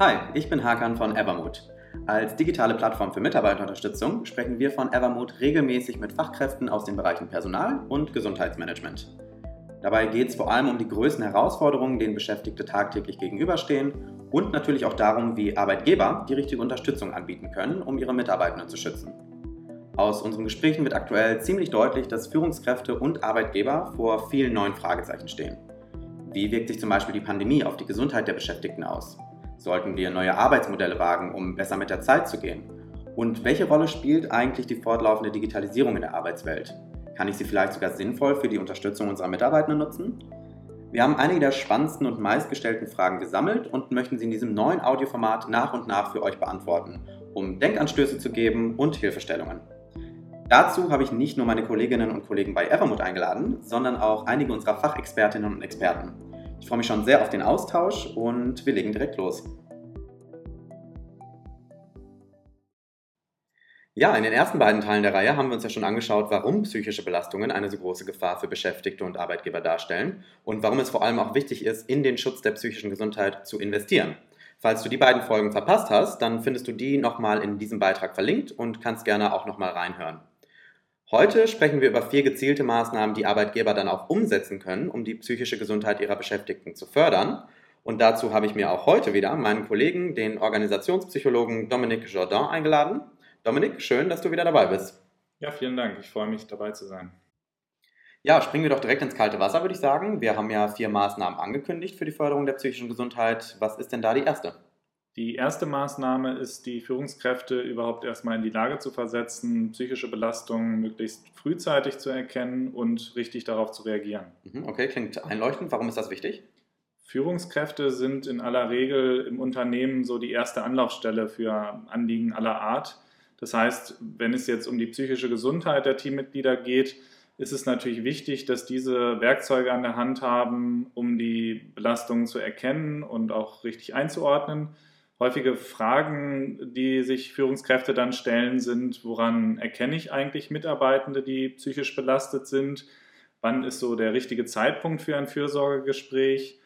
Hi, ich bin Hakan von Evermood. Als digitale Plattform für Mitarbeiterunterstützung sprechen wir von Evermood regelmäßig mit Fachkräften aus den Bereichen Personal und Gesundheitsmanagement. Dabei geht es vor allem um die größten Herausforderungen, denen Beschäftigte tagtäglich gegenüberstehen und natürlich auch darum, wie Arbeitgeber die richtige Unterstützung anbieten können, um ihre Mitarbeitenden zu schützen. Aus unseren Gesprächen wird aktuell ziemlich deutlich, dass Führungskräfte und Arbeitgeber vor vielen neuen Fragezeichen stehen. Wie wirkt sich zum Beispiel die Pandemie auf die Gesundheit der Beschäftigten aus? Sollten wir neue Arbeitsmodelle wagen, um besser mit der Zeit zu gehen? Und welche Rolle spielt eigentlich die fortlaufende Digitalisierung in der Arbeitswelt? Kann ich sie vielleicht sogar sinnvoll für die Unterstützung unserer Mitarbeiter nutzen? Wir haben einige der spannendsten und meistgestellten Fragen gesammelt und möchten sie in diesem neuen Audioformat nach und nach für euch beantworten, um Denkanstöße zu geben und Hilfestellungen. Dazu habe ich nicht nur meine Kolleginnen und Kollegen bei Evermood eingeladen, sondern auch einige unserer Fachexpertinnen und Experten. Ich freue mich schon sehr auf den Austausch und wir legen direkt los. Ja, in den ersten beiden Teilen der Reihe haben wir uns ja schon angeschaut, warum psychische Belastungen eine so große Gefahr für Beschäftigte und Arbeitgeber darstellen und warum es vor allem auch wichtig ist, in den Schutz der psychischen Gesundheit zu investieren. Falls du die beiden Folgen verpasst hast, dann findest du die nochmal in diesem Beitrag verlinkt und kannst gerne auch nochmal reinhören. Heute sprechen wir über vier gezielte Maßnahmen, die Arbeitgeber dann auch umsetzen können, um die psychische Gesundheit ihrer Beschäftigten zu fördern. Und dazu habe ich mir auch heute wieder meinen Kollegen, den Organisationspsychologen Dominique Jourdain, eingeladen. Dominik, schön, dass du wieder dabei bist. Ja, vielen Dank. Ich freue mich, dabei zu sein. Ja, springen wir doch direkt ins kalte Wasser, würde ich sagen. Wir haben ja vier Maßnahmen angekündigt für die Förderung der psychischen Gesundheit. Was ist denn da die erste? Die erste Maßnahme ist, die Führungskräfte überhaupt erstmal in die Lage zu versetzen, psychische Belastungen möglichst frühzeitig zu erkennen und richtig darauf zu reagieren. Mhm, okay, klingt einleuchtend. Warum ist das wichtig? Führungskräfte sind in aller Regel im Unternehmen so die erste Anlaufstelle für Anliegen aller Art. Das heißt, wenn es jetzt um die psychische Gesundheit der Teammitglieder geht, ist es natürlich wichtig, dass diese Werkzeuge an der Hand haben, um die Belastungen zu erkennen und auch richtig einzuordnen häufige Fragen, die sich Führungskräfte dann stellen, sind, woran erkenne ich eigentlich Mitarbeitende, die psychisch belastet sind? Wann ist so der richtige Zeitpunkt für ein Fürsorgegespräch?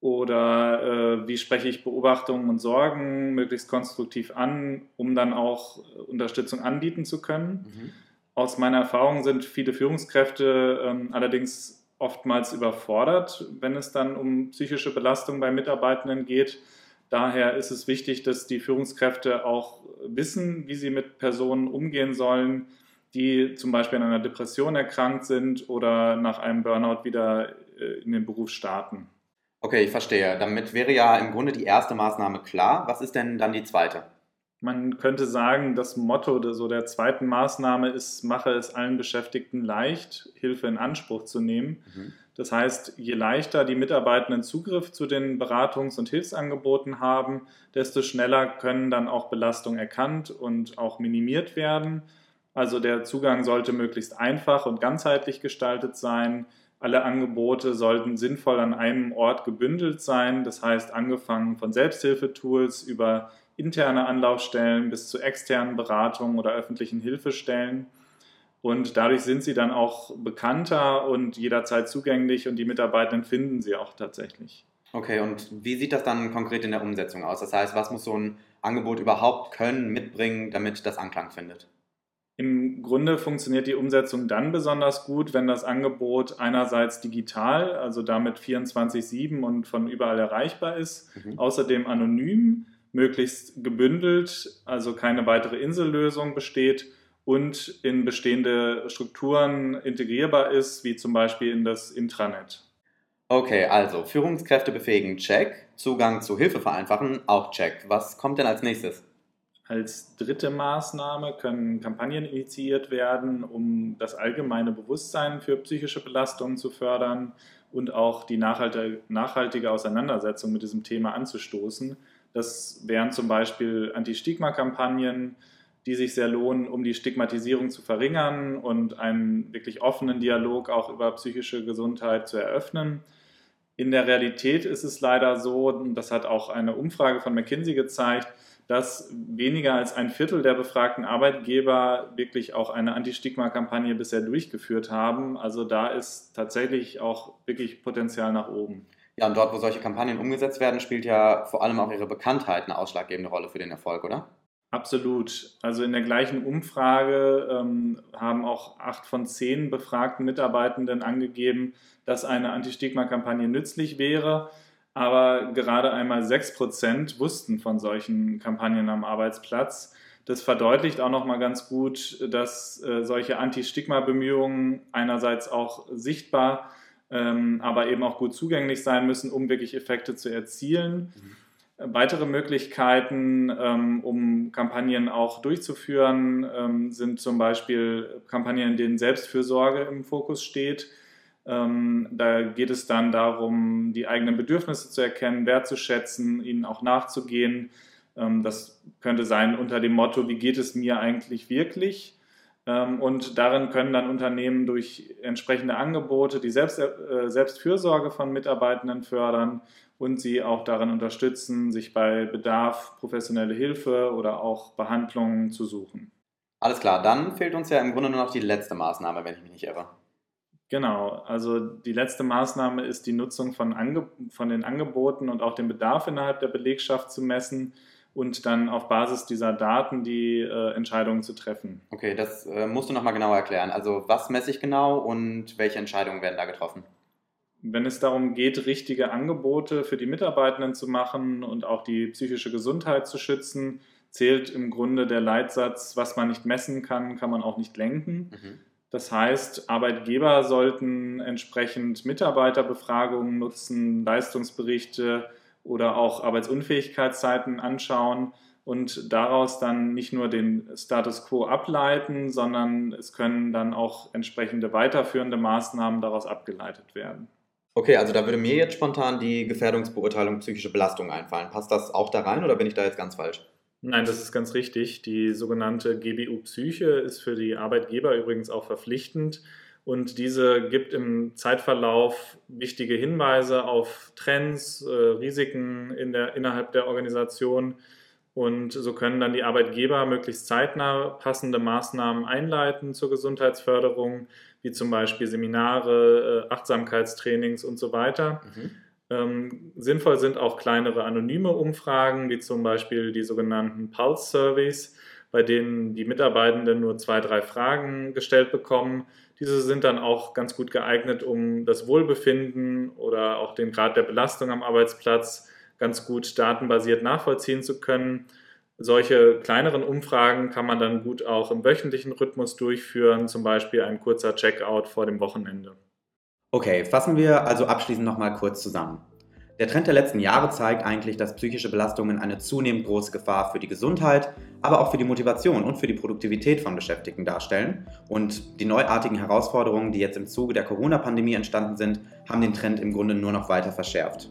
Oder äh, wie spreche ich Beobachtungen und Sorgen möglichst konstruktiv an, um dann auch Unterstützung anbieten zu können? Mhm. Aus meiner Erfahrung sind viele Führungskräfte ähm, allerdings oftmals überfordert, wenn es dann um psychische Belastung bei Mitarbeitenden geht Daher ist es wichtig, dass die Führungskräfte auch wissen, wie sie mit Personen umgehen sollen, die zum Beispiel an einer Depression erkrankt sind oder nach einem Burnout wieder äh, in den Beruf starten. Okay, ich verstehe. Damit wäre ja im Grunde die erste Maßnahme klar. Was ist denn dann die zweite? Man könnte sagen, das Motto so der zweiten Maßnahme ist, mache es allen Beschäftigten leicht, Hilfe in Anspruch zu nehmen. Mhm. Das heißt, je leichter die Mitarbeitenden Zugriff zu den Beratungs- und Hilfsangeboten haben, desto schneller können dann auch Belastungen erkannt und auch minimiert werden. Also der Zugang sollte möglichst einfach und ganzheitlich gestaltet sein. Alle Angebote sollten sinnvoll an einem Ort gebündelt sein. Das heißt, angefangen von Selbsthilfetools über interne Anlaufstellen bis zu externen Beratungen oder öffentlichen Hilfestellen. Und dadurch sind sie dann auch bekannter und jederzeit zugänglich und die Mitarbeitenden finden sie auch tatsächlich. Okay, und wie sieht das dann konkret in der Umsetzung aus? Das heißt, was muss so ein Angebot überhaupt können, mitbringen, damit das Anklang findet? Im Grunde funktioniert die Umsetzung dann besonders gut, wenn das Angebot einerseits digital, also damit 24-7 und von überall erreichbar ist, mhm. außerdem anonym, möglichst gebündelt, also keine weitere Insellösung besteht und in bestehende Strukturen integrierbar ist, wie zum Beispiel in das Intranet. Okay, also Führungskräfte befähigen, check. Zugang zu Hilfe vereinfachen, auch check. Was kommt denn als nächstes? Als dritte Maßnahme können Kampagnen initiiert werden, um das allgemeine Bewusstsein für psychische Belastungen zu fördern und auch die nachhaltige Auseinandersetzung mit diesem Thema anzustoßen. Das wären zum Beispiel Anti-Stigma-Kampagnen, die sich sehr lohnen, um die Stigmatisierung zu verringern und einen wirklich offenen Dialog auch über psychische Gesundheit zu eröffnen. In der Realität ist es leider so, und das hat auch eine Umfrage von McKinsey gezeigt, dass weniger als ein Viertel der befragten Arbeitgeber wirklich auch eine Anti-Stigma-Kampagne bisher durchgeführt haben. Also da ist tatsächlich auch wirklich Potenzial nach oben. Ja, und dort, wo solche Kampagnen umgesetzt werden, spielt ja vor allem auch ihre Bekanntheit eine ausschlaggebende Rolle für den Erfolg, oder? Absolut. Also in der gleichen Umfrage ähm, haben auch acht von zehn befragten Mitarbeitenden angegeben, dass eine Anti-Stigma-Kampagne nützlich wäre. Aber gerade einmal sechs Prozent wussten von solchen Kampagnen am Arbeitsplatz. Das verdeutlicht auch nochmal ganz gut, dass äh, solche Anti-Stigma-Bemühungen einerseits auch sichtbar, ähm, aber eben auch gut zugänglich sein müssen, um wirklich Effekte zu erzielen. Mhm. Weitere Möglichkeiten, ähm, um Kampagnen auch durchzuführen, ähm, sind zum Beispiel Kampagnen, in denen Selbstfürsorge im Fokus steht. Ähm, da geht es dann darum, die eigenen Bedürfnisse zu erkennen, wertzuschätzen, ihnen auch nachzugehen. das könnte sein unter dem Motto, wie geht es mir eigentlich wirklich? Und darin können dann Unternehmen durch entsprechende Angebote die Selbst, äh, Selbstfürsorge von Mitarbeitenden fördern und sie auch darin unterstützen, sich bei Bedarf professionelle Hilfe oder auch Behandlungen zu suchen. Alles klar, dann fehlt uns ja im Grunde nur noch die letzte Maßnahme, wenn ich mich nicht irre. Genau, also die letzte Maßnahme ist die Nutzung von, Ange von den Angeboten und auch den Bedarf innerhalb der Belegschaft zu messen und dann auf Basis dieser Daten die äh, Entscheidungen zu treffen. Okay, das äh, musst du nochmal genauer erklären. Also was messe ich genau und welche Entscheidungen werden da getroffen? wenn es darum geht, richtige Angebote für die Mitarbeitenden zu machen und auch die psychische Gesundheit zu schützen, zählt im Grunde der Leitsatz, was man nicht messen kann, kann man auch nicht lenken. Mhm. Das heißt, Arbeitgeber sollten entsprechend Mitarbeiterbefragungen nutzen, Leistungsberichte oder auch Arbeitsunfähigkeitszeiten anschauen und daraus dann nicht nur den Status quo ableiten, sondern es können dann auch entsprechende weiterführende Maßnahmen daraus abgeleitet werden. Okay, also da würde mir jetzt spontan die Gefährdungsbeurteilung psychische Belastung einfallen. Passt das auch da rein oder bin ich da jetzt ganz falsch? Nein, das ist ganz richtig. Die sogenannte GBU Psyche ist für die Arbeitgeber übrigens auch verpflichtend und diese gibt im Zeitverlauf wichtige Hinweise auf Trends, äh, Risiken in der, innerhalb der Organisation und so können dann die Arbeitgeber möglichst zeitnah passende Maßnahmen einleiten zur Gesundheitsförderung, wie zum Beispiel Seminare, äh, Achtsamkeitstrainings und so weiter. Mhm. Ähm, sinnvoll sind auch kleinere anonyme Umfragen, wie zum Beispiel die sogenannten Pulse Surveys, bei denen die Mitarbeitenden nur zwei, drei Fragen gestellt bekommen. Diese sind dann auch ganz gut geeignet, um das Wohlbefinden oder auch den Grad der Belastung am Arbeitsplatz ganz gut datenbasiert nachvollziehen zu können. Solche kleineren Umfragen kann man dann gut auch im wöchentlichen Rhythmus durchführen, zum Beispiel ein kurzer Checkout vor dem Wochenende. Okay, fassen wir also abschließend nochmal kurz zusammen. Der Trend der letzten Jahre zeigt eigentlich, dass psychische Belastungen eine zunehmend große Gefahr für die Gesundheit, aber auch für die Motivation und für die Produktivität von Beschäftigten darstellen. Und die neuartigen Herausforderungen, die jetzt im Zuge der Corona-Pandemie entstanden sind, haben den Trend im Grunde nur noch weiter verschärft.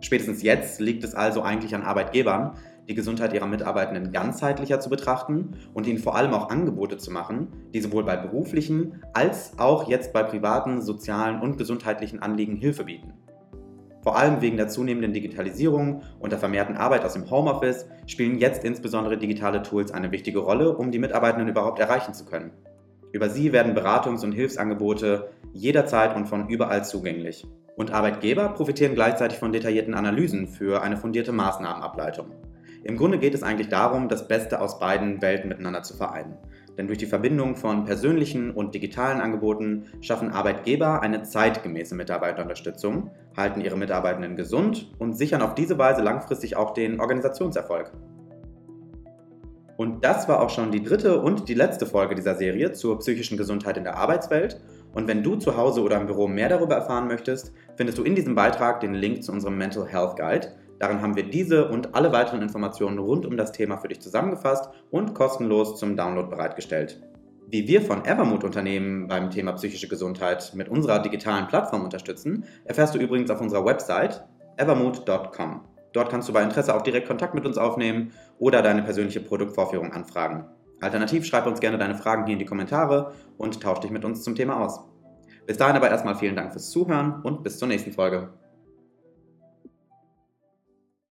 Spätestens jetzt liegt es also eigentlich an Arbeitgebern, die Gesundheit ihrer Mitarbeitenden ganzheitlicher zu betrachten und ihnen vor allem auch Angebote zu machen, die sowohl bei beruflichen als auch jetzt bei privaten, sozialen und gesundheitlichen Anliegen Hilfe bieten. Vor allem wegen der zunehmenden Digitalisierung und der vermehrten Arbeit aus dem Homeoffice spielen jetzt insbesondere digitale Tools eine wichtige Rolle, um die Mitarbeitenden überhaupt erreichen zu können. Über sie werden Beratungs- und Hilfsangebote jederzeit und von überall zugänglich. Und Arbeitgeber profitieren gleichzeitig von detaillierten Analysen für eine fundierte Maßnahmenableitung. Im Grunde geht es eigentlich darum, das Beste aus beiden Welten miteinander zu vereinen. Denn durch die Verbindung von persönlichen und digitalen Angeboten schaffen Arbeitgeber eine zeitgemäße Mitarbeiterunterstützung, halten ihre Mitarbeitenden gesund und sichern auf diese Weise langfristig auch den Organisationserfolg. Und das war auch schon die dritte und die letzte Folge dieser Serie zur psychischen Gesundheit in der Arbeitswelt. Und wenn du zu Hause oder im Büro mehr darüber erfahren möchtest, findest du in diesem Beitrag den Link zu unserem Mental Health Guide. Darin haben wir diese und alle weiteren Informationen rund um das Thema für dich zusammengefasst und kostenlos zum Download bereitgestellt. Wie wir von Evermood Unternehmen beim Thema psychische Gesundheit mit unserer digitalen Plattform unterstützen, erfährst du übrigens auf unserer Website evermood.com. Dort kannst du bei Interesse auch direkt Kontakt mit uns aufnehmen oder deine persönliche Produktvorführung anfragen. Alternativ schreib uns gerne deine Fragen hier in die Kommentare und tausch dich mit uns zum Thema aus. Bis dahin aber erstmal vielen Dank fürs Zuhören und bis zur nächsten Folge.